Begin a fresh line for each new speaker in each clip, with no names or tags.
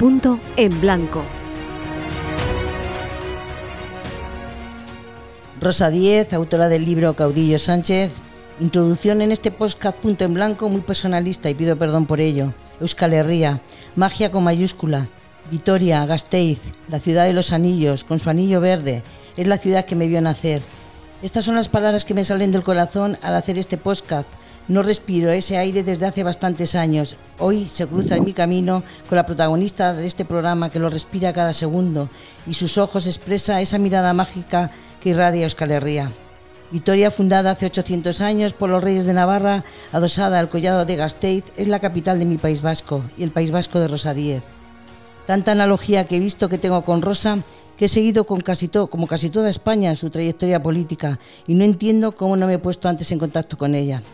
Punto en blanco.
Rosa Díez, autora del libro Caudillo Sánchez. Introducción en este podcast punto en blanco muy personalista y pido perdón por ello. Euskal Herria, magia con mayúscula. Vitoria, Gasteiz, la ciudad de los anillos, con su anillo verde, es la ciudad que me vio nacer. Estas son las palabras que me salen del corazón al hacer este podcast. No respiro ese aire desde hace bastantes años. Hoy se cruza en mi camino con la protagonista de este programa que lo respira cada segundo y sus ojos expresa esa mirada mágica que irradia Euskal Herria. Vitoria, fundada hace 800 años por los reyes de Navarra, adosada al collado de Gasteiz, es la capital de mi País Vasco y el País Vasco de Rosa Díez. Tanta analogía que he visto que tengo con Rosa que he seguido con casi todo, como casi toda España su trayectoria política y no entiendo cómo no me he puesto antes en contacto con ella.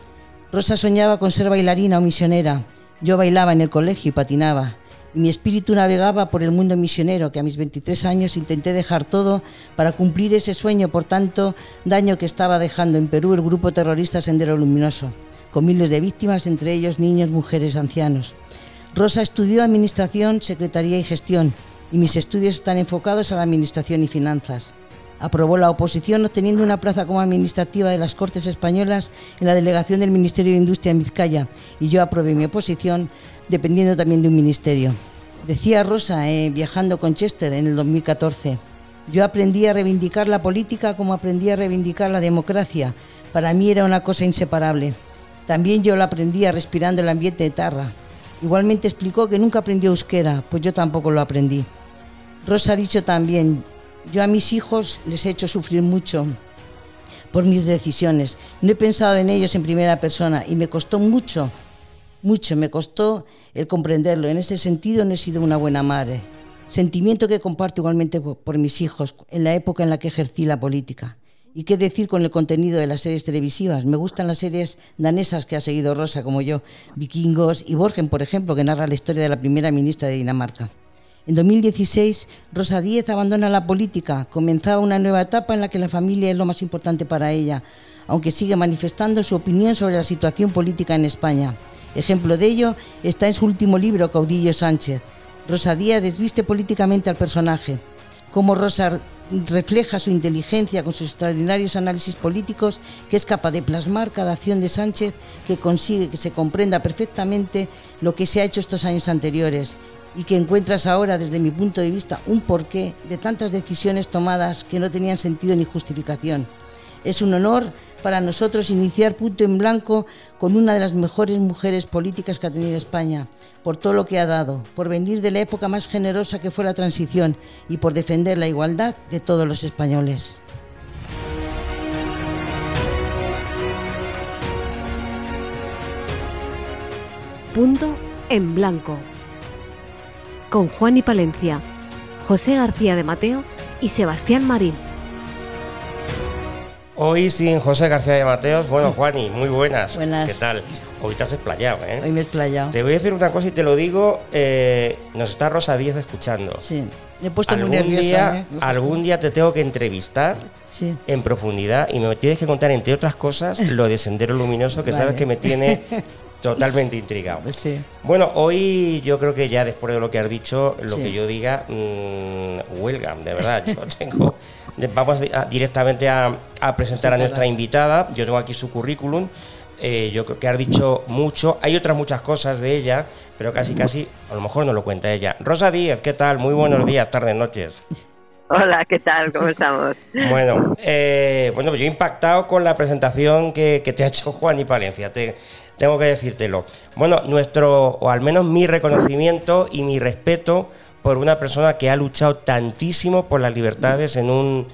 Rosa soñaba con ser bailarina o misionera. Yo bailaba en el colegio y patinaba. Y mi espíritu navegaba por el mundo misionero, que a mis 23 años intenté dejar todo para cumplir ese sueño por tanto daño que estaba dejando en Perú el grupo terrorista Sendero Luminoso, con miles de víctimas, entre ellos niños, mujeres, ancianos. Rosa estudió Administración, Secretaría y Gestión y mis estudios están enfocados a la Administración y Finanzas. Aprobó la oposición obteniendo una plaza como administrativa de las Cortes Españolas en la delegación del Ministerio de Industria en Vizcaya y yo aprobé mi oposición dependiendo también de un ministerio. Decía Rosa, eh, viajando con Chester en el 2014, yo aprendí a reivindicar la política como aprendí a reivindicar la democracia. Para mí era una cosa inseparable. También yo la aprendí respirando el ambiente de Tarra. Igualmente explicó que nunca aprendió euskera, pues yo tampoco lo aprendí. Rosa ha dicho también, yo a mis hijos les he hecho sufrir mucho por mis decisiones. No he pensado en ellos en primera persona y me costó mucho, mucho, me costó el comprenderlo. En ese sentido no he sido una buena madre. Sentimiento que comparto igualmente por mis hijos en la época en la que ejercí la política. ¿Y qué decir con el contenido de las series televisivas? Me gustan las series danesas que ha seguido Rosa, como yo, Vikingos y Borgen, por ejemplo, que narra la historia de la primera ministra de Dinamarca. En 2016, Rosa Díez abandona la política, comenzaba una nueva etapa en la que la familia es lo más importante para ella, aunque sigue manifestando su opinión sobre la situación política en España. Ejemplo de ello está en su último libro, Caudillo Sánchez. Rosa Díez desviste políticamente al personaje. Cómo Rosa refleja su inteligencia con sus extraordinarios análisis políticos, que es capaz de plasmar cada acción de Sánchez, que consigue que se comprenda perfectamente lo que se ha hecho estos años anteriores y que encuentras ahora, desde mi punto de vista, un porqué de tantas decisiones tomadas que no tenían sentido ni justificación. Es un honor para nosotros iniciar punto en blanco con una de las mejores mujeres políticas que ha tenido España, por todo lo que ha dado, por venir de la época más generosa que fue la transición y por defender la igualdad de todos los españoles.
Punto en blanco. Con Juan y Palencia, José García de Mateo y Sebastián Marín.
Hoy sin José García de Mateos. Bueno, Juani, muy buenas.
Buenas.
¿Qué tal? Hoy te has explayado, ¿eh?
Hoy me he explayado.
Te voy a decir una cosa y te lo digo. eh, nos está Rosa Díez escuchando.
Sí, me he puesto muy
Algún
nerviosa.
día,
¿eh?
algún día te tengo que entrevistar
Sí.
en profundidad y me tienes que contar, entre otras cosas, lo de Sendero Luminoso, que sabes que me tiene totalmente intrigado.
Pues sí.
Bueno, hoy yo creo que ya después de lo que has dicho, lo
Sí.
que yo diga, mm, welcome, de verdad. Yo tengo. Vamos a- directamente a, a presentar a nuestra invitada. Yo tengo aquí su currículum. Eh, yo creo que has dicho mucho. Hay otras muchas cosas de ella, pero casi, casi, a lo mejor no lo cuenta ella. Rosa Díez, ¿qué tal? Muy buenos días, tardes, noches.
Hola, ¿qué tal? ¿Cómo estamos?
Bueno, eh, bueno, yo he impactado con la presentación que, que te ha hecho Juan y Palencia, te- tengo que decírtelo. Bueno, nuestro, o al menos mi reconocimiento y mi respeto por una persona que ha luchado tantísimo por las libertades en un,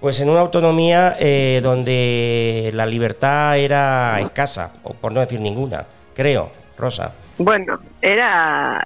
pues en una autonomía eh, donde la libertad era escasa, o por no decir ninguna, creo, Rosa.
Bueno, era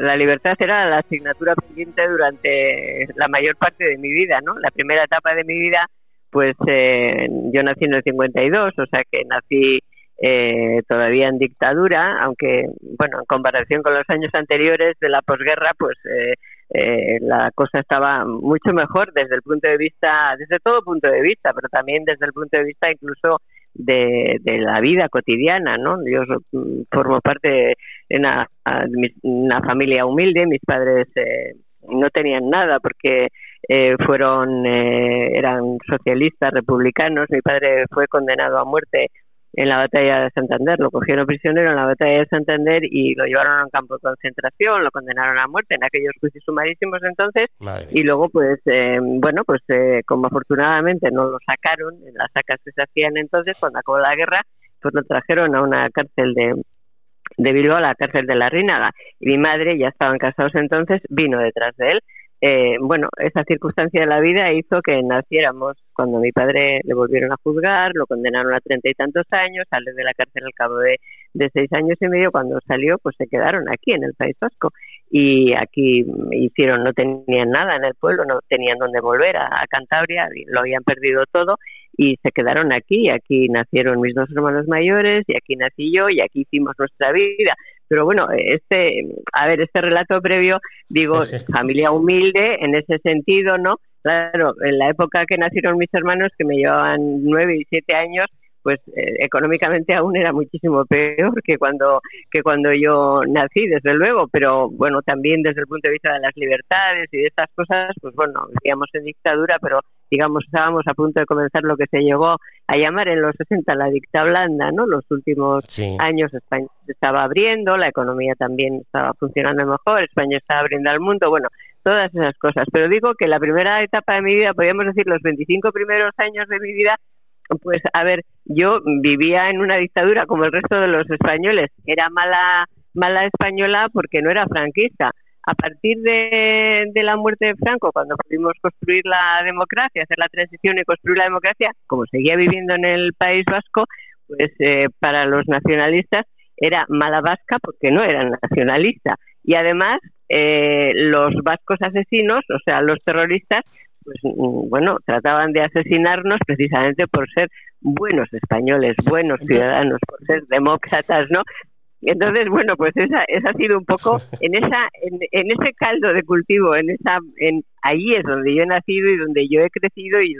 la libertad era la asignatura pendiente durante la mayor parte de mi vida, ¿no? La primera etapa de mi vida, pues eh, yo nací en el 52, o sea que nací eh, todavía en dictadura, aunque, bueno, en comparación con los años anteriores de la posguerra, pues eh, eh, la cosa estaba mucho mejor desde el punto de vista, desde todo punto de vista, pero también desde el punto de vista incluso de, la vida cotidiana, ¿no? Yo mm, formo parte de una, familia humilde, mis padres no tenían nada porque fueron eran socialistas republicanos mi padre fue condenado a muerte en la batalla de Santander. Lo cogieron prisionero en la batalla de Santander y lo llevaron a un campo de concentración, lo condenaron a muerte en aquellos juicios sumarísimos entonces. Y luego, pues, eh, bueno, pues eh, como afortunadamente no lo sacaron en las sacas que se hacían entonces, cuando acabó la guerra, pues lo trajeron a una cárcel de, de Bilbao, a la cárcel de la Rínaga. Y mi madre, ya estaban casados entonces, vino detrás de él eh, bueno, esa circunstancia de la vida hizo que naciéramos. Cuando mi padre le volvieron a juzgar, lo condenaron a treinta y tantos años, sale de la cárcel al cabo de, seis años y medio, cuando salió pues se quedaron aquí en el País Vasco. Y aquí hicieron, no tenían nada en el pueblo, no tenían dónde volver a, Cantabria, lo habían perdido todo y se quedaron aquí, aquí nacieron mis dos hermanos mayores y aquí nací yo y aquí hicimos nuestra vida pero bueno, este, a ver, este relato previo, digo, familia humilde en ese sentido, ¿no? Claro, en la época que nacieron mis hermanos, que me llevaban nueve y siete años, pues eh, económicamente aún era muchísimo peor que cuando que cuando yo nací, desde luego, pero bueno, también desde el punto de vista de las libertades y de estas cosas, pues bueno, vivíamos en dictadura, pero digamos estábamos a punto de comenzar lo que se llegó a llamar en los 60 la dicta blanda, ¿no? Los últimos años España se estaba abriendo, la economía también estaba funcionando mejor, España estaba abriendo al mundo, bueno, todas esas cosas. Pero digo que la primera etapa de mi vida, podríamos decir los 25 primeros años de mi vida, pues a ver, yo vivía en una dictadura como el resto de los españoles. Era mala, mala española porque no era franquista. A partir de, la muerte de Franco, cuando pudimos construir la democracia, hacer la transición y construir la democracia, como seguía viviendo en el País Vasco, pues eh, para los nacionalistas era mala vasca porque no eran nacionalistas. Y además, eh, los vascos asesinos, o sea, los terroristas, pues bueno, trataban de asesinarnos precisamente por ser buenos españoles, buenos ciudadanos, por ser demócratas, ¿no? Entonces, bueno, pues esa, esa ha sido un poco en esa en, en, ese caldo de cultivo, en esa en ahí es donde yo he nacido y donde yo he crecido y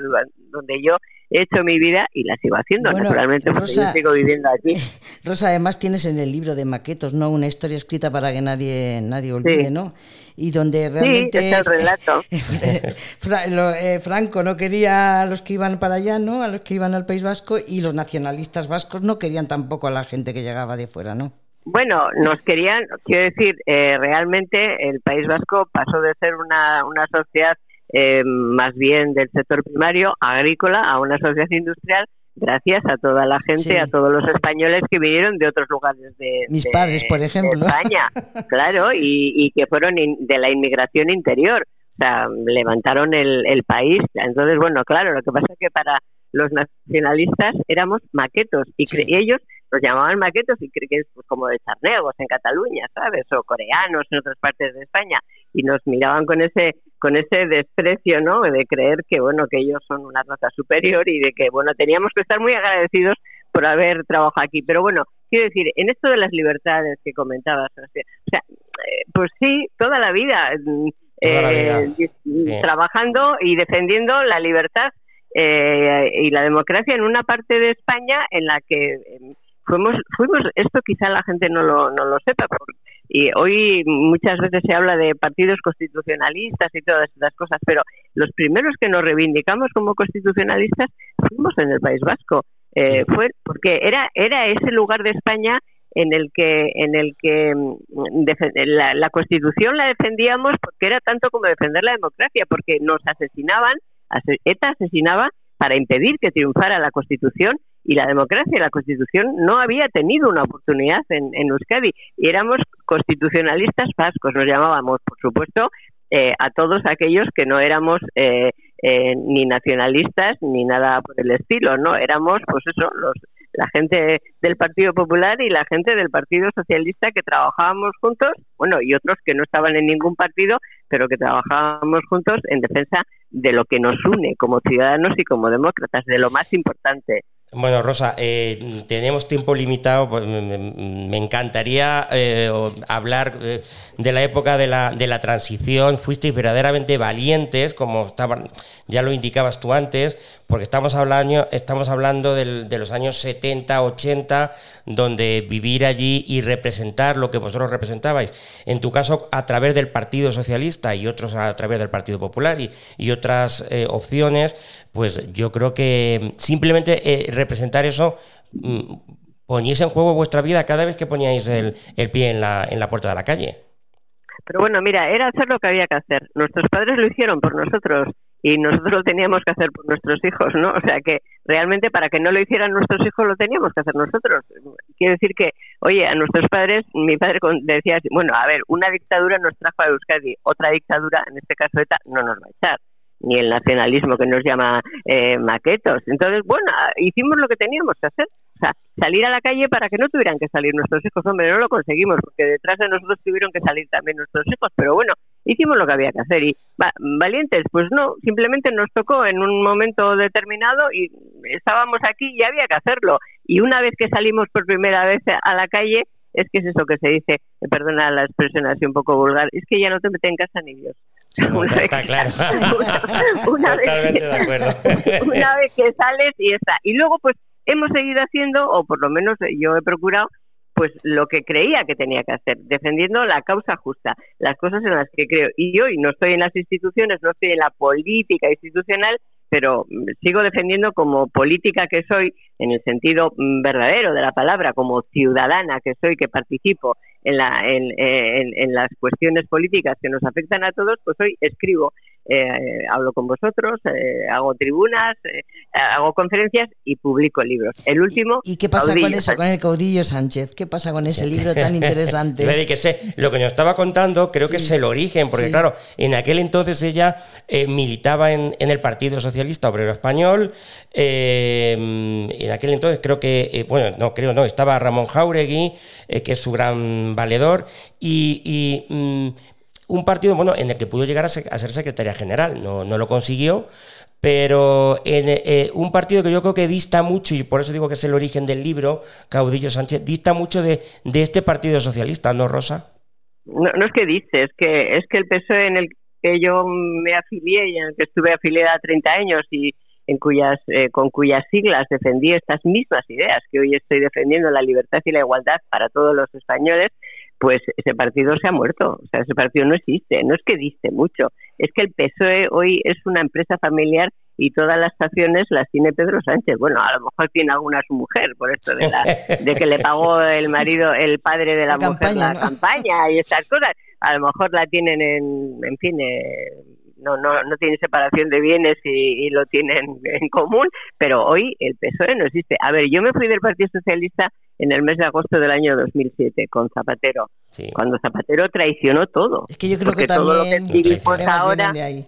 donde yo he hecho mi vida y la sigo haciendo, naturalmente, porque yo sigo viviendo aquí.
Rosa, además tienes en el libro de maquetos, ¿no? Una historia escrita para que nadie nadie olvide, ¿no? Y donde realmente...
Sí, es el relato.
Eh, Franco no quería a los que iban para allá, ¿no? A los que iban al País Vasco y los nacionalistas vascos no querían tampoco a la gente que llegaba de fuera, ¿no?
Bueno, nos querían, quiero decir, eh, realmente el País Vasco pasó de ser una, una sociedad eh, más bien del sector primario, agrícola, a una sociedad industrial gracias a toda la gente, a todos los españoles que vinieron de otros lugares de,
Mis padres, por ejemplo.
España, claro, y, que fueron de la inmigración interior. O sea, levantaron el, el país. Entonces, bueno, claro, lo que pasa es que para los nacionalistas éramos maquetos y, ellos los llamaban maquetos y creen que es pues, como de charneos en Cataluña, ¿sabes? O coreanos en otras partes de España y nos miraban con ese con ese desprecio, ¿no? De creer que bueno que ellos son una raza superior y de que bueno teníamos que estar muy agradecidos por haber trabajado aquí. Pero bueno, quiero decir, en esto de las libertades que comentabas, o sea, eh, pues sí, toda la vida, mm, eh, trabajando y defendiendo la libertad eh, y la democracia en una parte de España en la que em, fuimos, fuimos esto quizá la gente no lo, no lo sepa, y hoy muchas veces se habla de partidos constitucionalistas y todas estas cosas, pero los primeros que nos reivindicamos como constitucionalistas fuimos en el País Vasco, eh, fue porque era era ese lugar de España en el que en el que mm, la, la Constitución la defendíamos porque era tanto como defender la democracia, porque nos asesinaban, ETA asesinaba para impedir que triunfara la Constitución y la democracia. La Constitución no había tenido una oportunidad en, Euskadi y éramos constitucionalistas vascos, nos llamábamos, por supuesto, eh, a todos aquellos que no éramos eh, eh, ni nacionalistas ni nada por el estilo, ¿no? Éramos, pues eso, los, la gente del Partido Popular y la gente del Partido Socialista que trabajábamos juntos, bueno, y otros que no estaban en ningún partido, pero que trabajábamos juntos en defensa de lo que nos une como ciudadanos y como demócratas, de lo más importante,
Bueno, Rosa, eh, tenemos tiempo limitado. Pues, me, encantaría eh, hablar eh, de la época de la, de la transición. Fuisteis verdaderamente valientes, como estaban, ya lo indicabas tú antes, porque estamos hablando, estamos hablando de los años 70, 80, donde vivir allí y representar lo que vosotros representabais, en tu caso a través del Partido Socialista y otros a través del Partido Popular y, otras eh, opciones, pues yo creo que simplemente eh, representar eso mm, poníais en juego vuestra vida cada vez que poníais el, el pie en la, en la puerta de la calle.
Pero bueno, mira, era hacer lo que había que hacer. Nuestros padres lo hicieron por nosotros y nosotros lo teníamos que hacer por nuestros hijos, ¿no? O sea que realmente para que no lo hicieran nuestros hijos lo teníamos que hacer nosotros. Quiere decir que, oye, a nuestros padres, mi padre decía, bueno, a ver, una dictadura nos trajo a Euskadi, otra dictadura, en este caso ETA, no nos va a echar ni el nacionalismo que nos llama eh, maquetos. Entonces, bueno, hicimos lo que teníamos que hacer. O sea, salir a la calle para que no tuvieran que salir nuestros hijos. Hombre, no lo conseguimos, porque detrás de nosotros tuvieron que salir también nuestros hijos. Pero bueno, hicimos lo que había que hacer. Y valientes, pues no, simplemente nos tocó en un momento determinado y estábamos aquí y había que hacerlo. Y una vez que salimos por primera vez a la calle, es que es eso que se dice, perdona la expresión así un poco vulgar, es que ya no te mete en casa ni Dios.
una está claro.
Una, vez, de acuerdo. una vez que sales y está. Y luego, pues, hemos seguido haciendo, o por lo menos yo he procurado, pues lo que creía que tenía que hacer, defendiendo la causa justa, las cosas en las que creo. Y hoy no estoy en las instituciones, no estoy en la política institucional, pero sigo defendiendo como política que soy, en el sentido mm, verdadero de la palabra, como ciudadana que soy, que participo en, la, en, en, las cuestiones políticas que nos afectan a todos, pues hoy escribo, eh, hablo con vosotros, eh, hago tribunas, eh, hago conferencias y publico libros. El último.
¿Y, qué pasa con eso, con el caudillo Sánchez? ¿Qué pasa con ese libro tan interesante?
que sé, lo que nos estaba contando creo que es el origen, porque claro, en aquel entonces ella militaba en, en, el Partido Socialista Obrero Español. en aquel entonces creo que, bueno, no creo, no, estaba Ramón Jauregui, que es su gran valedor, y, mm, un partido bueno, en el que pudo llegar a ser, secretaria general, no, lo consiguió, pero en eh, un partido que yo creo que dista mucho, y por eso digo que es el origen del libro, Caudillo Sánchez, dista mucho de, este Partido Socialista, ¿no, Rosa?
No, no es que dice, es que, es que el PSOE en el que yo me afilié y en el que estuve afiliada 30 años y en cuyas, eh, con cuyas siglas defendí estas mismas ideas que hoy estoy defendiendo, la libertad y la igualdad para todos los españoles, pues ese partido se ha muerto. O sea, ese partido no existe. No es que diste mucho, es que el PSOE hoy es una empresa familiar y todas las estaciones las tiene Pedro Sánchez. Bueno, a lo mejor tiene alguna su mujer, por esto de, la, de que le pagó el marido, el padre de la, mujer la campaña y estas cosas. A lo mejor la tienen en, en fin, eh, no, no, no tienen separación de bienes y, lo tienen en común, pero hoy el PSOE no existe. A ver, yo me fui del Partido Socialista en el mes de agosto del año 2007 con Zapatero, cuando Zapatero traicionó todo.
Es que yo creo que también todo lo que vivimos ahora
de ahí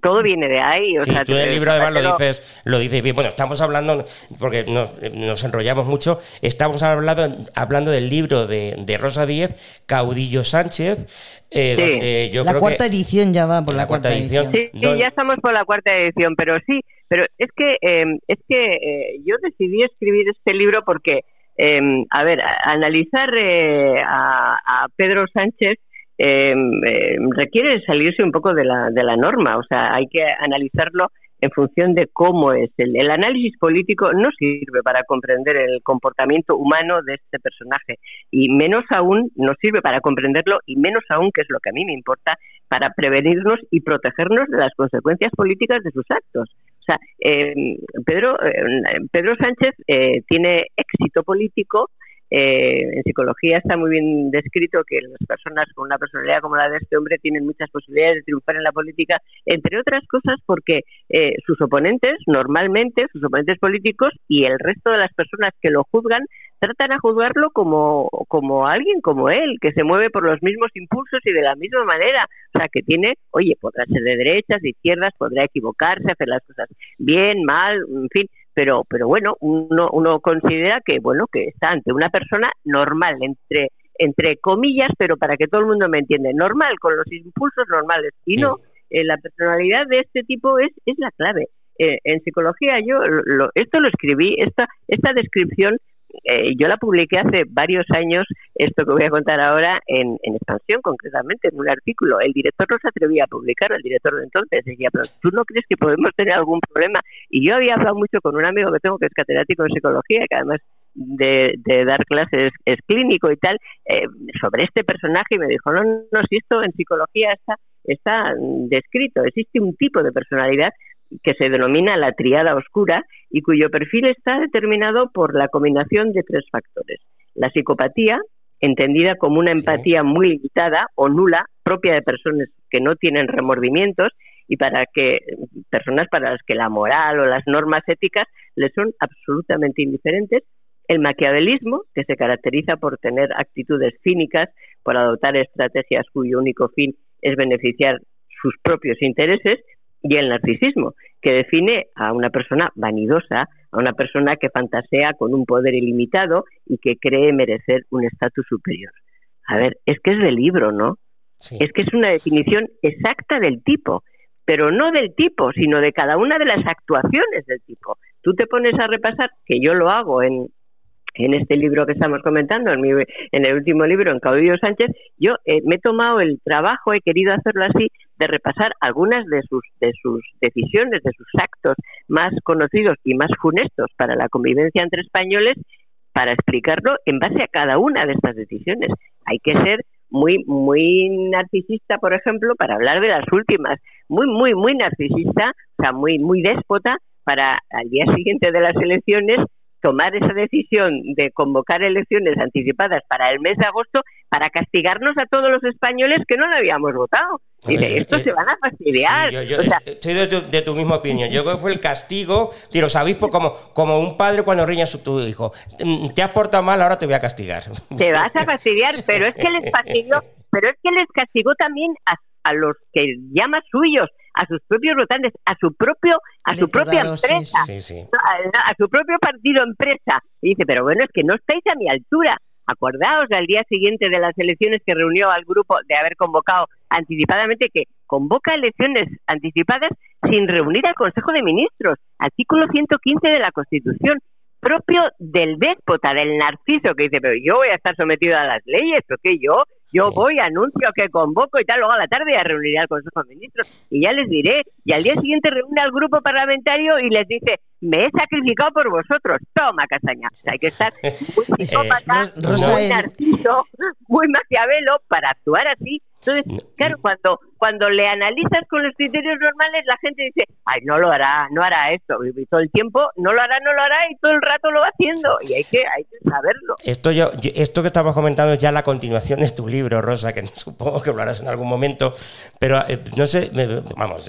todo viene de ahí. O
tú en el libro además lo dices, lo dices bien. Bueno, estamos hablando, porque nos, enrollamos mucho, estamos hablando, hablando del libro de, de Rosa Díez, Caudillo Sánchez.
Eh, la cuarta edición ya va por la, cuarta, edición.
Sí, ya estamos por la cuarta edición, pero sí, pero es que, em, es que eh, yo decidí escribir este libro porque, em, a ver, analizar eh, a, a Pedro Sánchez eh, requiere salirse un poco de la, de la norma, o sea, hay que analizarlo en función de cómo es. El, el, análisis político no sirve para comprender el comportamiento humano de este personaje y menos aún no sirve para comprenderlo y menos aún, que es lo que a mí me importa, para prevenirnos y protegernos de las consecuencias políticas de sus actos. O sea, eh, Pedro, eh, Pedro Sánchez eh, tiene éxito político eh, en psicología está muy bien descrito que las personas con una personalidad como la de este hombre tienen muchas posibilidades de triunfar en la política, entre otras cosas porque eh, sus oponentes, normalmente, sus oponentes políticos y el resto de las personas que lo juzgan, tratan a juzgarlo como, como alguien como él, que se mueve por los mismos impulsos y de la misma manera. O sea, que tiene, oye, podrá ser de derechas, de izquierdas, podrá equivocarse, hacer las cosas bien, mal, en fin, pero pero bueno uno uno considera que bueno que está ante una persona normal entre entre comillas pero para que todo el mundo me entiende normal con los impulsos normales. Y no eh, la personalidad de este tipo es es la clave. Eh, en psicología yo esto lo escribí, esta, esta descripción eh, yo la publiqué hace varios años, esto que voy a contar ahora, en, en, expansión concretamente, en un artículo. El director no se atrevía a publicarlo, el director de entonces decía, pero tú no crees que podemos tener algún problema. Y yo había hablado mucho con un amigo que tengo que es catedrático de psicología, que además de, dar clases es clínico y tal, eh, sobre este personaje y me dijo, no, no, si esto en psicología está, está descrito, existe un tipo de personalidad que se denomina la triada oscura y cuyo perfil está determinado por la combinación de tres factores. La psicopatía, entendida como una empatía muy limitada o nula, propia de personas que no tienen remordimientos y para que personas para las que la moral o las normas éticas les son absolutamente indiferentes, el maquiavelismo, que se caracteriza por tener actitudes cínicas, por adoptar estrategias cuyo único fin es beneficiar sus propios intereses, y el narcisismo, que define a una persona vanidosa, a una persona que fantasea con un poder ilimitado y que cree merecer un estatus superior. A ver, es que es del libro, ¿no? Es que es una definición exacta del tipo, pero no del tipo, sino de cada una de las actuaciones del tipo. Tú te pones a repasar, que yo lo hago en, en este libro que estamos comentando, en, mi, en el último libro, en Caudillo Sánchez, yo eh, me he tomado el trabajo, he querido hacerlo así, de repasar algunas de sus, de sus decisiones, de sus actos más conocidos y más funestos para la convivencia entre españoles, para explicarlo en base a cada una de estas decisiones. Hay que ser muy, muy narcisista, por ejemplo, para hablar de las últimas, muy, muy, muy narcisista, o sea, muy, muy déspota, para al día siguiente de las elecciones tomar esa decisión de convocar elecciones anticipadas para el mes de agosto para castigarnos a todos los españoles que no lo habíamos votado. Dice, estos eh, se van a fastidiar.
yo, estoy de tu, misma opinión. Yo creo que fue el castigo, y lo sabéis, por como, como un padre cuando riña a su tu hijo. Mm, te has portado mal, ahora te voy a castigar.
Te vas a fastidiar, pero es que les fastidió, pero es que les castigó también a, a los que llama suyos a sus propios votantes, a su propio, a su propia empresa, A, su propio partido empresa. Y dice, pero bueno, es que no estáis a mi altura. Acordaos al día siguiente de las elecciones que reunió al grupo de haber convocado anticipadamente que convoca elecciones anticipadas sin reunir al Consejo de Ministros, artículo 115 de la Constitución, propio del déspota, del narciso, que dice, pero yo voy a estar sometido a las leyes, porque yo yo voy, anuncio que convoco y tal, luego a la tarde ya reuniré al Consejo de Ministros y ya les diré. Y al día siguiente reúne al grupo parlamentario y les dice, me he sacrificado por vosotros. Toma, Castaña. hay que estar muy eh, psicópata, muy narciso, muy maquiavelo para actuar así. Entonces, claro, cuando, cuando le analizas con los criterios normales, la gente dice, ay, no lo hará, no hará esto. Y todo el tiempo, no lo hará, no lo hará, y todo el rato lo va haciendo. Y hay que, hay que saberlo.
Esto, yo, esto que estamos comentando es ya la continuación de tu libro, Rosa, que supongo que lo harás en algún momento. Pero, eh, no sé, vamos,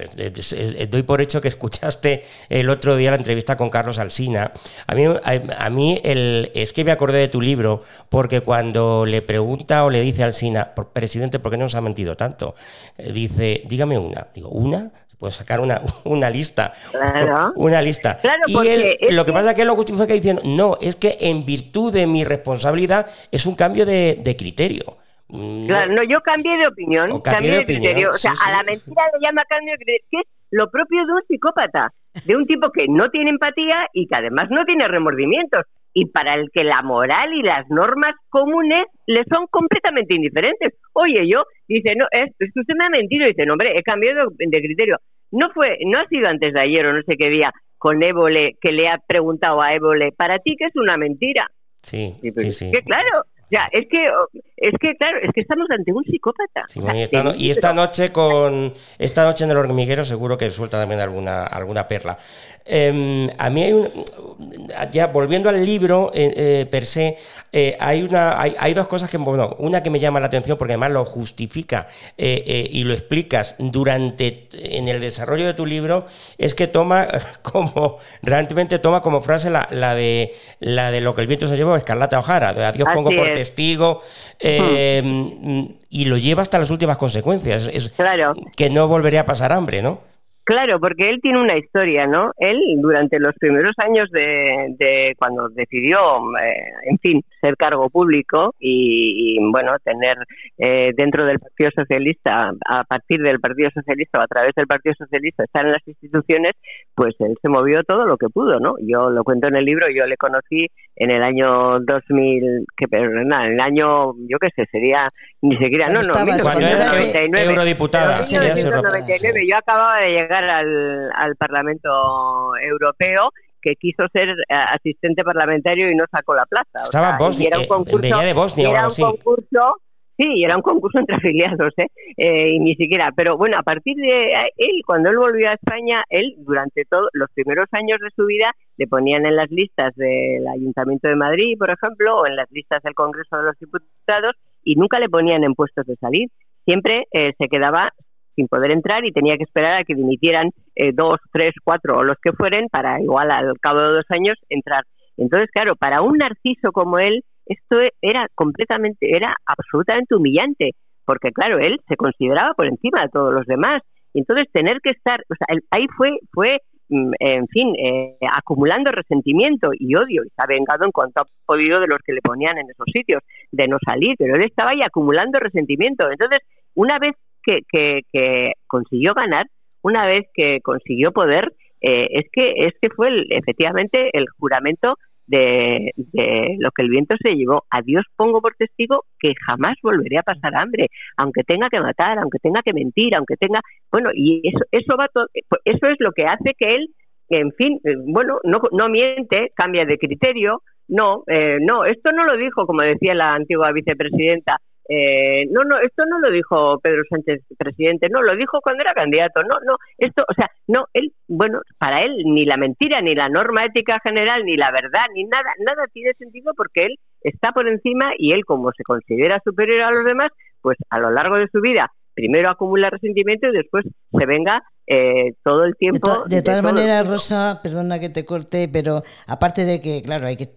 doy por hecho que escuchaste el otro día la entrevista con Carlos Alsina. A mí, a, mí el, es que me acordé de tu libro, porque cuando le pregunta o le dice a Alsina, presidente, ¿por qué no nos mentido tanto? Eh, dice, dígame una. Digo, ¿una? puede sacar una, una lista. Claro. Una lista. y él, lo que pasa es que él lo justifica diciendo, no, es que en virtud de mi responsabilidad es un cambio de, criterio.
Mm, claro, no, yo cambié de opinión, cambié de, criterio. O sea, a la mentira le llama cambio de criterio, que es lo propio de un psicópata, de un tipo que no tiene empatía y que además no tiene remordimientos y para el que la moral y las normas comunes le son completamente indiferentes. Oye, yo, dice, no, es, que usted me ha mentido, dice, no, hombre, he cambiado de, criterio. No fue, no ha sido antes de ayer o no sé qué día con Évole que le ha preguntado a Évole, para ti que es una mentira.
Sí, pues, sí,
Que claro, ya, es que, es que claro, es que estamos ante un psicópata.
y, esta, noche con esta noche en el hormiguero seguro que suelta también alguna alguna perla. Em, a mí hay un, ya volviendo al libro eh, eh, per se, eh, hay una hay, hay, dos cosas que bueno, una que me llama la atención porque además lo justifica y lo explicas durante en el desarrollo de tu libro es que toma como realmente toma como frase la, la de la de lo que el viento se llevó, Escarlata Ojara, de adiós pongo por testigo y lo lleva hasta las últimas consecuencias, es
claro.
que no volvería a pasar hambre, ¿no?
Claro, porque él tiene una historia, ¿no? Él, durante los primeros años de, de cuando decidió, eh, en fin, ser cargo público y, bueno, tener eh, dentro del Partido Socialista, a partir del Partido Socialista o a través del Partido Socialista, estar en las instituciones, pues él se movió todo lo que pudo, ¿no? Yo lo cuento en el libro, yo le conocí en el año 2000, que pero nada, en el año, yo qué sé, sería ni siquiera, no, no,
1999. Eurodiputada.
yo acababa de llegar al, al Parlamento Europeo que quiso ser eh, asistente parlamentario y no sacó la plaza.
Estaba Bosnia, era un concurso, de Bosnia
era un concurso, sí, era un concurso entre afiliados, ¿eh? ¿eh? y ni siquiera. Pero bueno, a partir de él, cuando él volvió a España, él durante todos los primeros años de su vida le ponían en las listas del Ayuntamiento de Madrid, por ejemplo, o en las listas del Congreso de los Diputados, y nunca le ponían en puestos de salir. Siempre eh, se quedaba sin poder entrar y tenía que esperar a que dimitieran eh, dos, tres, cuatro o los que fueren para igual al cabo de dos años entrar. Entonces, claro, para un narciso como él, esto era completamente, era absolutamente humillante, porque claro, él se consideraba por encima de todos los demás. Y entonces tener que estar, o sea, ahí fue, fue mm, en fin, eh, acumulando resentimiento y odio y se ha vengado en cuanto ha podido de los que le ponían en esos sitios, de no salir, pero él estaba ahí acumulando resentimiento. Entonces, una vez que, que, consiguió ganar, una vez que consiguió poder, eh, es que es que fue efectivamente el juramento de, de, lo que el viento se llevó. A Dios pongo por testigo que jamás volveré a pasar hambre, aunque tenga que matar, aunque tenga que mentir, aunque tenga, bueno, y eso eso va pues eso es lo que hace que él, en fin, eh, bueno, no, no miente, cambia de criterio, no, eh, no, esto no lo dijo como decía la antigua vicepresidenta eh, no, no, esto no lo dijo Pedro Sánchez, presidente, no, lo dijo cuando era candidato, no, no, esto, o sea, no, él, bueno, para él ni la mentira, ni la norma ética general, ni la verdad, ni nada, nada tiene sentido porque él está por encima y él, como se considera superior a los demás, pues a lo largo de su vida primero acumula resentimiento y después se venga eh, todo el tiempo.
De, todas maneras, Rosa, perdona que te corte, pero aparte de que, claro, hay que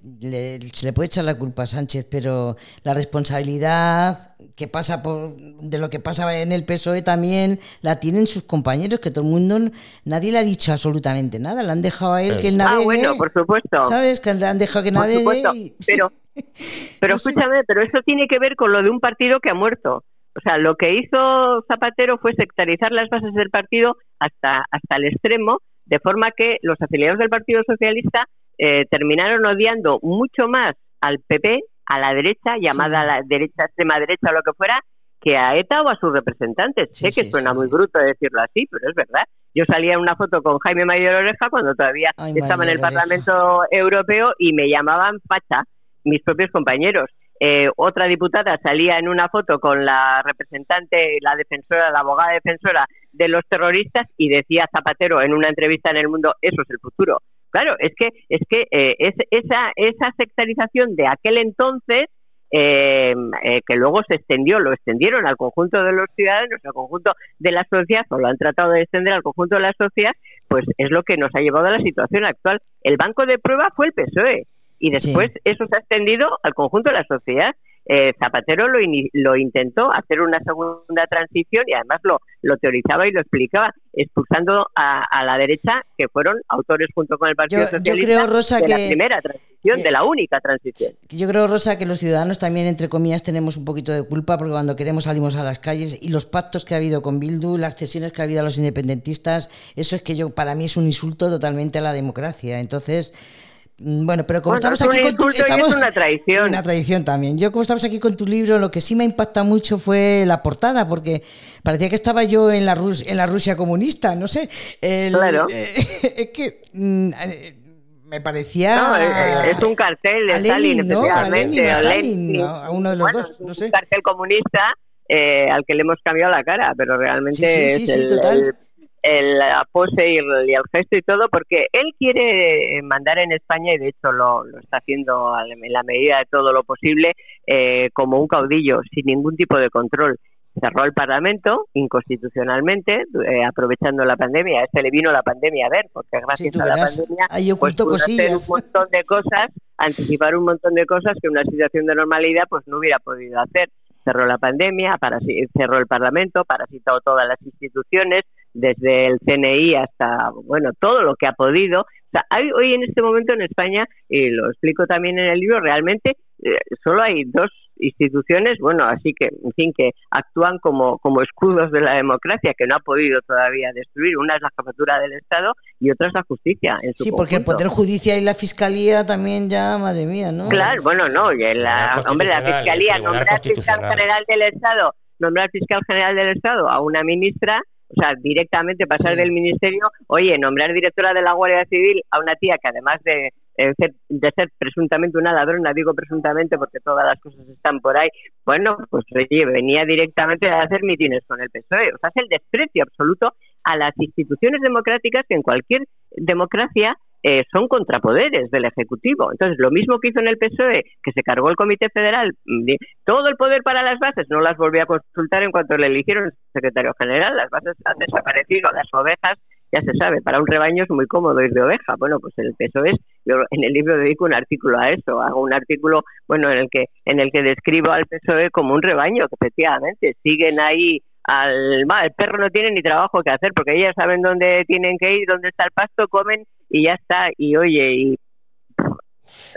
se le puede echar la culpa a Sánchez, pero la responsabilidad que pasa por de lo que pasa en el PSOE también la tienen sus compañeros, que todo el mundo, nadie le ha dicho absolutamente nada, le han dejado a él que él navegue. Ah,
bueno, por supuesto.
¿Sabes? Que le han dejado que navegue.
Pero, pero escúchame, pero eso tiene que ver con lo de un partido que ha muerto. O sea, lo que hizo Zapatero fue sectarizar las bases del partido hasta, hasta el extremo, de forma que los afiliados del Partido Socialista eh, terminaron odiando mucho más al PP, a la derecha, llamada la derecha, extrema derecha o lo que fuera, que a ETA o a sus representantes. sé que suena muy bruto decirlo así, pero es verdad. Yo salía en una foto con Jaime Mayor Oreja cuando todavía estaba en el Parlamento Europeo y me llamaban Pacha, mis propios compañeros. Eh, otra diputada salía en una foto con la representante, la defensora, la abogada defensora de los terroristas y decía Zapatero en una entrevista en El Mundo, eso es el futuro. Claro, es que es que eh, es, esa esa sectarización de aquel entonces eh, que luego se extendió, lo extendieron al conjunto de los ciudadanos, al conjunto de la sociedad, o lo han tratado de extender al conjunto de la sociedad, pues es lo que nos ha llevado a la situación actual. El banco de prueba fue el PSOE y después eso se ha extendido al conjunto de la sociedad. Eh, Zapatero lo, lo intentó hacer una segunda transición y además lo, lo teorizaba y lo explicaba, expulsando a, la derecha, que fueron autores junto con el Partido Socialista
Rosa,
de la primera transición, de la única transición.
Yo creo, Rosa, que los ciudadanos también, entre comillas, tenemos un poquito de culpa porque cuando queremos salimos a las calles y los pactos que ha habido con Bildu, las cesiones que ha habido a los independentistas, eso es que yo para mí es un insulto totalmente a la democracia. Entonces bueno, pero como estamos aquí con tu
estamos, es una tradición.
Una tradición también. Yo como estamos aquí con tu libro, lo que sí me impacta mucho fue la portada, porque parecía que estaba yo en la Rus en la Rusia comunista, no sé.
claro.
es que mm, eh, me parecía
es, un cartel de Stalin,
¿no? A Lenin, a uno de los dos, no sé.
Un cartel comunista eh, al que le hemos cambiado la cara, pero realmente es el, total el, la pose y el, gesto y todo, porque él quiere mandar en España y de hecho lo, lo está haciendo en la medida de todo lo posible eh, como un caudillo, sin ningún tipo de control. Cerró el Parlamento inconstitucionalmente, eh, aprovechando la pandemia. A este le vino la pandemia a ver, porque gracias a la pandemia
pues, pudo
hacer un montón de cosas, anticipar un montón de cosas que una situación de normalidad pues no hubiera podido hacer cerró la pandemia, cerró el Parlamento, parasitó todas las instituciones, desde el CNI hasta, bueno, todo lo que ha podido. O sea, hay, hoy en este momento en España, y lo explico también en el libro, realmente eh, solo hay dos instituciones, bueno, así que, en fin, que actúan como, como escudos de la democracia, que no ha podido todavía destruir. Una es la jefatura del Estado y otra es la justicia. En su
sí, porque el Poder Judicial y la Fiscalía también ya, madre mía, ¿no?
Claro, bueno, no, y la, hombre, la Fiscalía, nombrar fiscal general del Estado, nombrar fiscal general del Estado a una ministra o sea, directamente pasar del ministerio, oye, nombrar directora de la Guardia Civil a una tía que además de, eh, de ser presuntamente una ladrona, digo presuntamente porque todas las cosas están por ahí, bueno, pues oye, venía directamente a hacer mitines con el PSOE. O sea, es el desprecio absoluto a las instituciones democráticas que en cualquier democracia eh, son contrapoderes del Ejecutivo. Entonces, lo mismo que hizo en el PSOE, que se cargó el Comité Federal, mm, todo el poder para las bases, no las volvió a consultar en cuanto le eligieron secretario general, las bases han desaparecido, las ovejas, ya se sabe, para un rebaño es muy cómodo ir de oveja. Bueno, pues el PSOE es, yo en el libro dedico un artículo a eso, hago un artículo, bueno, en el que, en el que describo al PSOE como un rebaño, que efectivamente siguen ahí al el perro no tiene ni trabajo que hacer porque ellas saben dónde tienen que ir, dónde está el pasto, comen y ya está. Y oye, y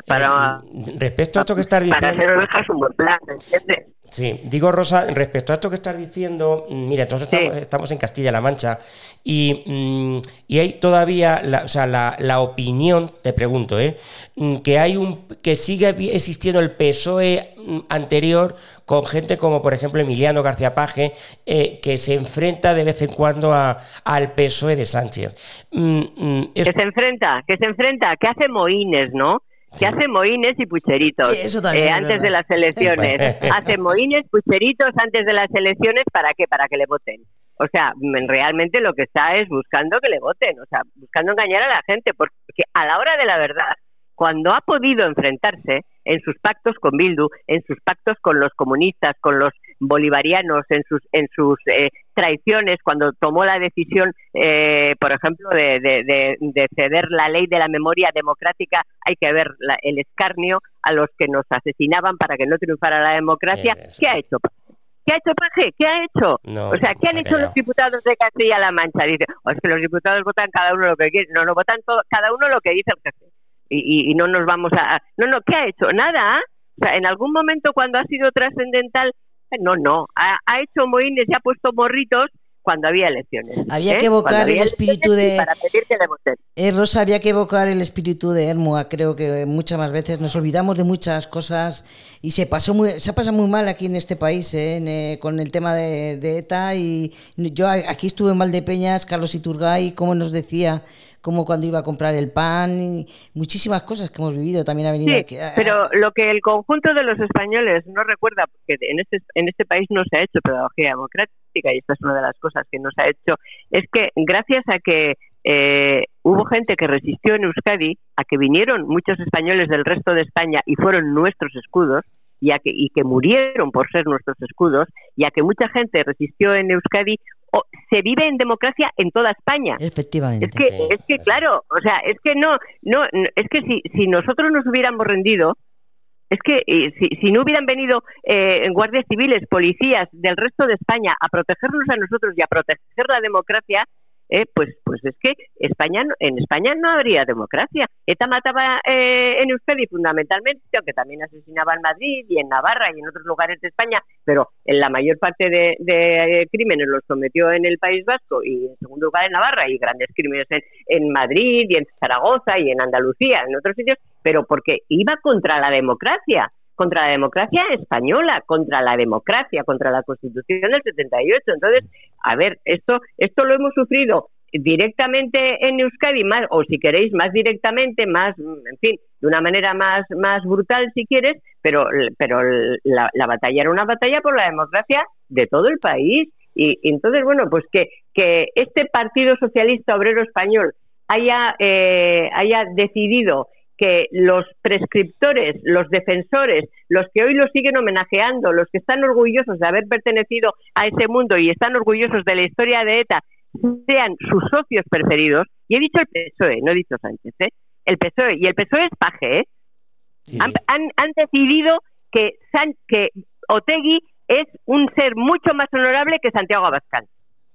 para eh, respecto a esto que estás diciendo
para hacer ovejas un buen plan, ¿entiendes?
Sí, digo Rosa, respecto a esto que estás diciendo, mira, entonces estamos, en Castilla-La Mancha y, mm, y, hay todavía, la, o sea, la, la, opinión, te pregunto, ¿eh? Mm, que hay un que sigue existiendo el PSOE mm, anterior con gente como por ejemplo Emiliano García Paje, eh, que se enfrenta de vez en cuando a, al PSOE de Sánchez.
Que se enfrenta, que se enfrenta, que hace moines, ¿no? Que hace moines y pucheritos eh, antes de las elecciones. hace moines, pucheritos antes de las elecciones, ¿para qué? Para que le voten. O sea, realmente lo que está es buscando que le voten, o sea, buscando engañar a la gente, porque a la hora de la verdad, cuando ha podido enfrentarse en sus pactos con Bildu, en sus pactos con los comunistas, con los bolivarianos, en sus, en sus eh, traiciones, cuando tomó la decisión, eh, por ejemplo, de, de, ceder la ley de la memoria democrática, hay que ver el escarnio a los que nos asesinaban para que no triunfara la democracia. ¿Qué ha hecho? ¿Qué ha hecho Paje? ¿Qué ha hecho? o sea, ¿qué han hecho los diputados de Castilla-La Mancha? Dice, o es que los diputados votan cada uno lo que quiere. No, no votan todo, cada uno lo que dice el jefe y, no nos vamos a... No, no, ¿qué ha hecho? Nada. O sea, en algún momento cuando ha sido trascendental, no, no, ha, ha hecho moines y ha puesto morritos cuando había elecciones.
Había que evocar el espíritu de... Para pedir que eh, Rosa, había que evocar el espíritu de Hermua. Creo que muchas más veces nos olvidamos de muchas cosas y se pasó muy, se ha pasado muy mal aquí en este país ¿eh? eh con el tema de, de, ETA. Y yo aquí estuve en Valdepeñas, Carlos Iturgay, como nos decía como cuando iba a comprar el pan, y muchísimas cosas que hemos vivido también ha venido
sí, Pero lo que el conjunto de los españoles no recuerda, porque en este, en este país no se ha hecho pedagogía democrática, y esta es una de las cosas que no se ha hecho, es que gracias a que eh, hubo gente que resistió en Euskadi, a que vinieron muchos españoles del resto de España y fueron nuestros escudos, y, que, y que murieron por ser nuestros escudos, y a que mucha gente resistió en Euskadi, se vive en democracia en toda España.
Efectivamente.
Es que, es que claro, o sea, es que no, no, es que si, si nosotros nos hubiéramos rendido, es que eh, si, si, no hubieran venido eh, guardias civiles, policías del resto de España a protegernos a nosotros y a proteger la democracia, eh, pues, pues es que España en España no habría democracia. ETA mataba eh, en Euskadi fundamentalmente, aunque también asesinaba en Madrid y en Navarra y en otros lugares de España, pero en la mayor parte de, de crímenes los cometió en el País Vasco y en segundo lugar en Navarra y grandes crímenes en, en Madrid y en Zaragoza y en Andalucía, en otros sitios, pero porque iba contra la democracia contra la democracia española, contra la democracia, contra la Constitución del 78. Entonces, a ver, esto, esto lo hemos sufrido directamente en Euskadi, más, o si queréis, más directamente, más, en fin, de una manera más, más brutal si quieres, pero, pero la, batalla era una batalla por la democracia de todo el país. Y, entonces, bueno, pues que, que este Partido Socialista Obrero Español haya, eh, haya decidido que los prescriptores, los defensores, los que hoy lo siguen homenajeando, los que están orgullosos de haber pertenecido a ese mundo y están orgullosos de la historia de ETA, sean sus socios preferidos, y he dicho el PSOE, no he dicho Sánchez, ¿eh? el PSOE, y el PSOE es paje, ¿eh? Han, han, decidido que, San, que Otegui es un ser mucho más honorable que Santiago Abascal.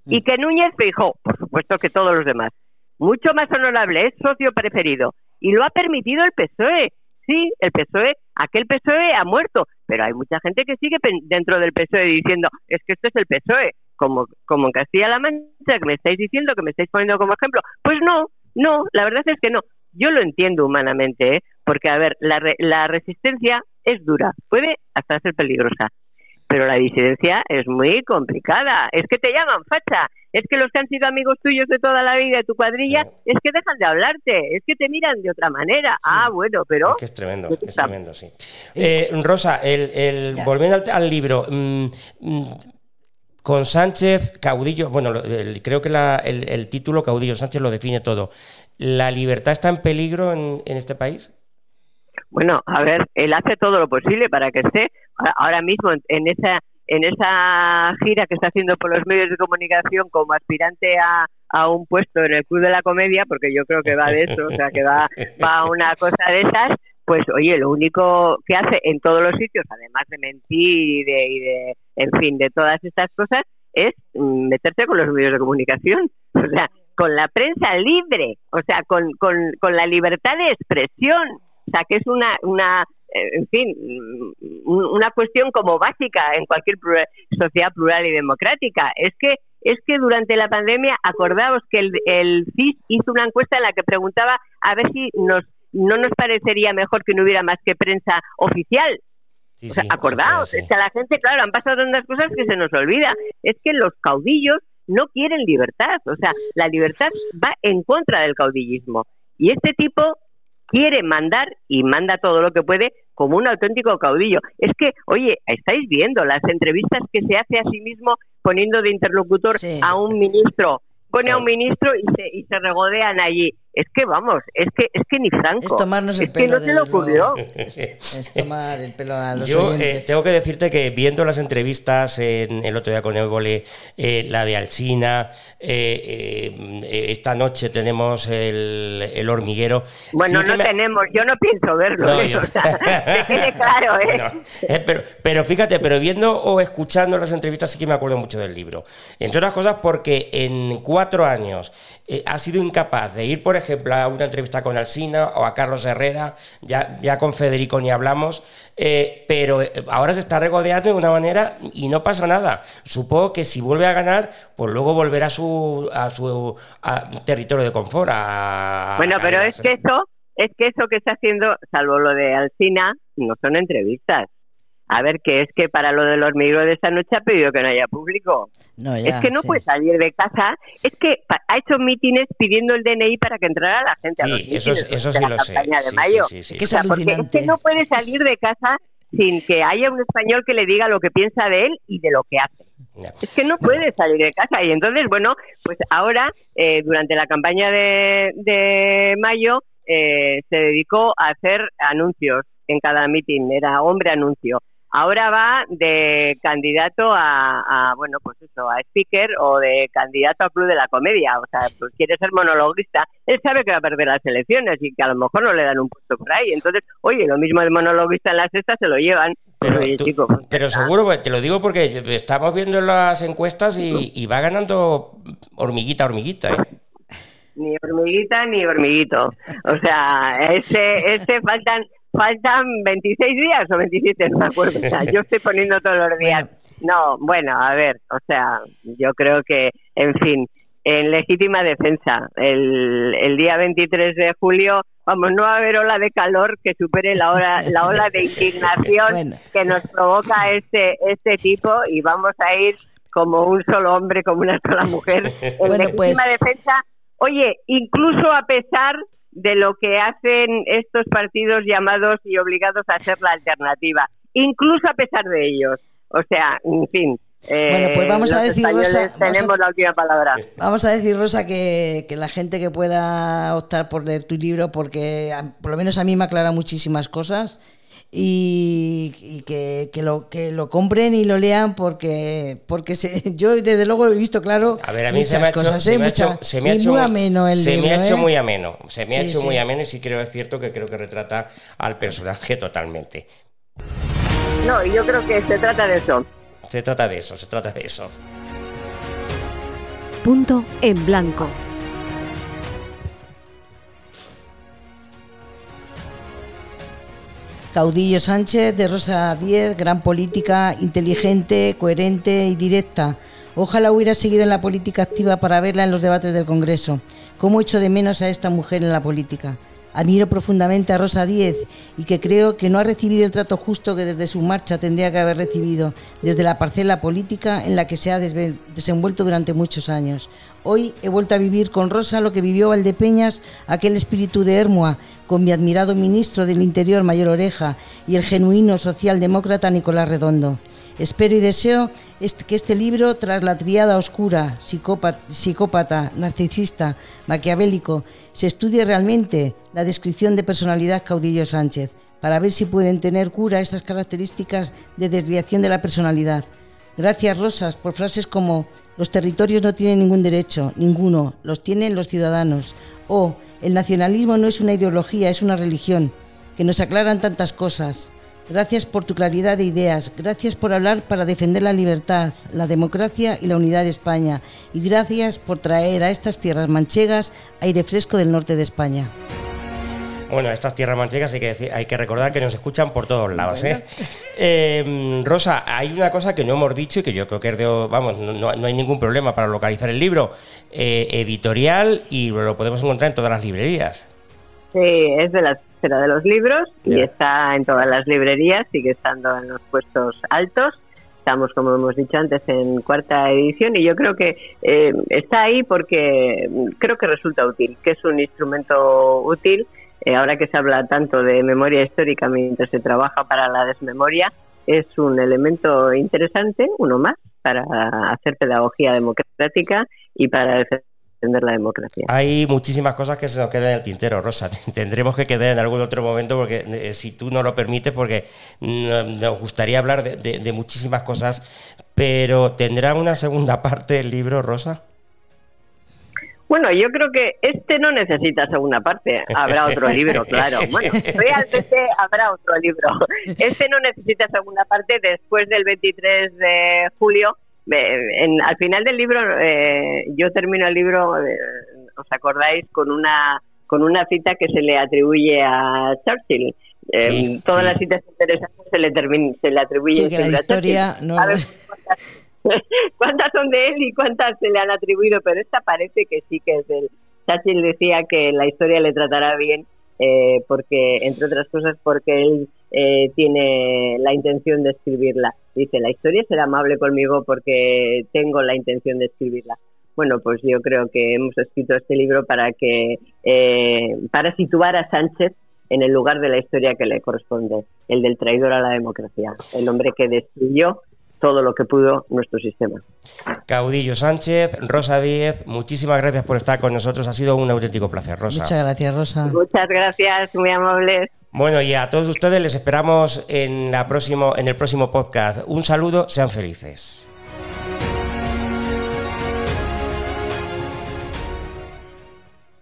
Y que Núñez Feijó, por supuesto que todos los demás. Mucho más honorable, es socio preferido. Y lo ha permitido el PSOE. Sí, el PSOE, aquel PSOE ha muerto, pero hay mucha gente que sigue dentro del PSOE diciendo, es que esto es el PSOE, como, como en Castilla-La Mancha, que me estáis diciendo, que me estáis poniendo como ejemplo. Pues no, no, la verdad es que no. Yo lo entiendo humanamente, ¿eh? porque, a ver, la, la resistencia es dura, puede hasta ser peligrosa, pero la disidencia es muy complicada. Es que te llaman facha, es que los que han sido amigos tuyos de toda la vida de tu cuadrilla, es que dejan de hablarte, es que te miran de otra manera. Ah, bueno, pero...
Es que es tremendo, es tremendo, sí. Eh, Rosa, el, volviendo al, libro... Mm, mm, con Sánchez, caudillo, bueno, creo que el, título caudillo Sánchez lo define todo. ¿La libertad está en peligro en este país?
Bueno, a ver, él hace todo lo posible para que esté ahora mismo en esa en esa gira que está haciendo por los medios de comunicación como aspirante a, a un puesto en el Club de la Comedia, porque yo creo que va de eso, o sea, que va, va una cosa de esas, pues oye, lo único que hace en todos los sitios, además de mentir y de, y de en fin, de todas estas cosas, es mm, meterse con los medios de comunicación, o sea, con la prensa libre, o sea, con, con, con la libertad de expresión, o sea, que es una, una en fin, una cuestión como básica en cualquier sociedad plural y democrática. Es que es que durante la pandemia, acordaos que el, el CIS hizo una encuesta en la que preguntaba a ver si nos no nos parecería mejor que no hubiera más que prensa oficial. o sea, acordaos, es que a la gente, claro, han pasado tantas cosas que se nos olvida. Es que los caudillos no quieren libertad, o sea, la libertad va en contra del caudillismo. Y este tipo quiere mandar y manda todo lo que puede como un auténtico caudillo. Es que, oye, estáis viendo las entrevistas que se hace a sí mismo poniendo de interlocutor a un ministro, pone a un ministro y se, y se regodean allí es que vamos, es que es que ni Franco.
Es tomarnos el pelo.
Que no se le ocurrió.
Es, tomar el pelo a los
Yo eh, tengo que decirte que viendo las entrevistas en, el otro día con Évole, eh, la de Alsina, eh, esta noche tenemos el, el hormiguero.
Bueno, no tenemos, yo no pienso verlo. No, o sea, quede claro,
¿eh? pero, pero fíjate, pero viendo o escuchando las entrevistas sí que me acuerdo mucho del libro. Entre otras cosas porque en cuatro años ha sido incapaz de ir, por ejemplo, ejemplo, a una entrevista con Alsina o a Carlos Herrera, ya, ya con Federico ni hablamos, eh, pero eh, ahora se está regodeando de una manera y no pasa nada. Supongo que si vuelve a ganar, pues luego volverá a su, a su territorio de confort.
bueno, pero es que eso, es que eso que está haciendo, salvo lo de Alsina, no son entrevistas. A ver, que es que para lo del hormiguero de esta noche ha pedido que no haya público. es que no puede salir de casa. Es que ha hecho mítines pidiendo el DNI para que entrara la gente
a
los
eso, eso sí lo sé. De
mayo. es, que no puede salir de casa sin que haya un español que le diga lo que piensa de él y de lo que hace. Es que no puede salir de casa. Y entonces, bueno, pues ahora, eh, durante la campaña de, de mayo, eh, se dedicó a hacer anuncios en cada mitin. Era hombre anuncio Ahora va de candidato a, bueno, pues eso, a speaker o de candidato a club de la comedia. O sea, pues quiere ser monologuista. Él sabe que va a perder las elecciones y que a lo mejor no le dan un puesto por ahí. Entonces, oye, lo mismo de monologuista en la sexta se lo llevan.
Pero, pero seguro, te lo digo porque estamos viendo las encuestas y, va ganando hormiguita, hormiguita, ¿eh?
Ni hormiguita ni hormiguito. O sea, ese, ese faltan faltan 26 días o 27, no me acuerdo. O sea, yo estoy poniendo todos los días. No, bueno, a ver, o sea, yo creo que, en fin, en legítima defensa, el, el día 23 de julio, vamos, no va a haber ola de calor que supere la, hora, la ola de indignación que nos provoca este, este tipo y vamos a ir como un solo hombre, como una sola mujer, en legítima pues defensa. Oye, incluso a pesar de lo que hacen estos partidos llamados y obligados a ser la alternativa, incluso a pesar de ellos. O sea, en fin.
Eh, bueno, pues vamos a decir, Rosa,
tenemos la última palabra.
Vamos a decir, Rosa, que, que, la gente que pueda optar por leer tu libro, porque por lo menos a mí me aclara muchísimas cosas y, que, lo, que lo compren y lo lean porque porque yo desde luego lo he visto claro
a ver a mí se me ha hecho, se me ha hecho, muy ameno el se me ha hecho ¿eh? muy ameno se me ha hecho muy ameno y sí creo es cierto que creo que retrata al personaje totalmente.
No y yo creo que se trata de eso.
Se trata de eso se trata de eso.
Punto en blanco.
Caudillo Sánchez de Rosa Díez, gran política, inteligente, coherente y directa. Ojalá hubiera seguido en la política activa para verla en los debates del Congreso. ¿Cómo echo de menos a esta mujer en la política? Admiro profundamente a Rosa Díez y que creo que no ha recibido el trato justo que desde su marcha tendría que haber recibido, desde la parcela política en la que se ha desenvuelto durante muchos años. Hoy he vuelto a vivir con Rosa lo que vivió Valdepeñas, aquel espíritu de Hermua, con mi admirado ministro del Interior, Mayor Oreja, y el genuino socialdemócrata Nicolás Redondo. Espero y deseo que este libro, tras la triada oscura, psicópata, narcisista, maquiavélico, se estudie realmente la descripción de personalidad caudillo Sánchez, para ver si pueden tener cura estas características de desviación de la personalidad. Gracias, Rosas, por frases como los territorios no tienen ningún derecho, ninguno, los tienen los ciudadanos. O el nacionalismo no es una ideología, es una religión, que nos aclaran tantas cosas. Gracias por tu claridad de ideas, gracias por hablar para defender la libertad, la democracia y la unidad de España, y gracias por traer a estas tierras manchegas aire fresco del norte de España.
Bueno, estas tierras manchegas hay que, hay que recordar que nos escuchan por todos lados. ¿eh? Em, Rosa, hay una cosa que no hemos dicho y que yo creo que es de, vamos, no, hay ningún problema para localizar el libro eh, editorial y lo podemos encontrar en todas las librerías.
Sí, es de de los libros y está en todas las librerías, sigue estando en los puestos altos. Estamos, como hemos dicho antes, en cuarta edición y yo creo que eh, está ahí porque creo que resulta útil, que es un instrumento útil. Eh, ahora que se habla tanto de memoria histórica mientras se trabaja para la desmemoria, es un elemento interesante, uno más, para hacer pedagogía democrática y para defender la democracia.
Hay muchísimas cosas que se nos quedan en el tintero, Rosa. Tendremos que quedar en algún otro momento porque eh, si tú no lo permites, porque nos gustaría hablar de, muchísimas cosas, pero ¿tendrá una segunda parte el libro, Rosa?
Bueno, yo creo que este no necesita segunda parte. Habrá otro libro, claro. Bueno, realmente habrá otro libro. Este no necesita segunda parte después del 23 de julio en, al final del libro, eh, yo termino el libro, eh, ¿os acordáis? Con una, con una cita que se le atribuye a Churchill. Eh, todas las citas interesantes se le, se le atribuyen
sí, la historia no...
cuántas, son de él y cuántas se le han atribuido, pero esta parece que sí que es de él. Churchill decía que la historia le tratará bien eh, porque, entre otras cosas, porque él eh, tiene la intención de escribirla. Dice, la historia será amable conmigo porque tengo la intención de escribirla. Bueno, pues yo creo que hemos escrito este libro para que eh, para situar a Sánchez en el lugar de la historia que le corresponde, el del traidor a la democracia, el hombre que destruyó todo lo que pudo nuestro sistema.
Caudillo Sánchez, Rosa Díez, muchísimas gracias por estar con nosotros. Ha sido un auténtico placer, Rosa.
Muchas gracias, Rosa.
Muchas gracias, muy amables.
Bueno, y a todos ustedes les esperamos en, la próximo, en el próximo podcast. Un saludo, sean felices.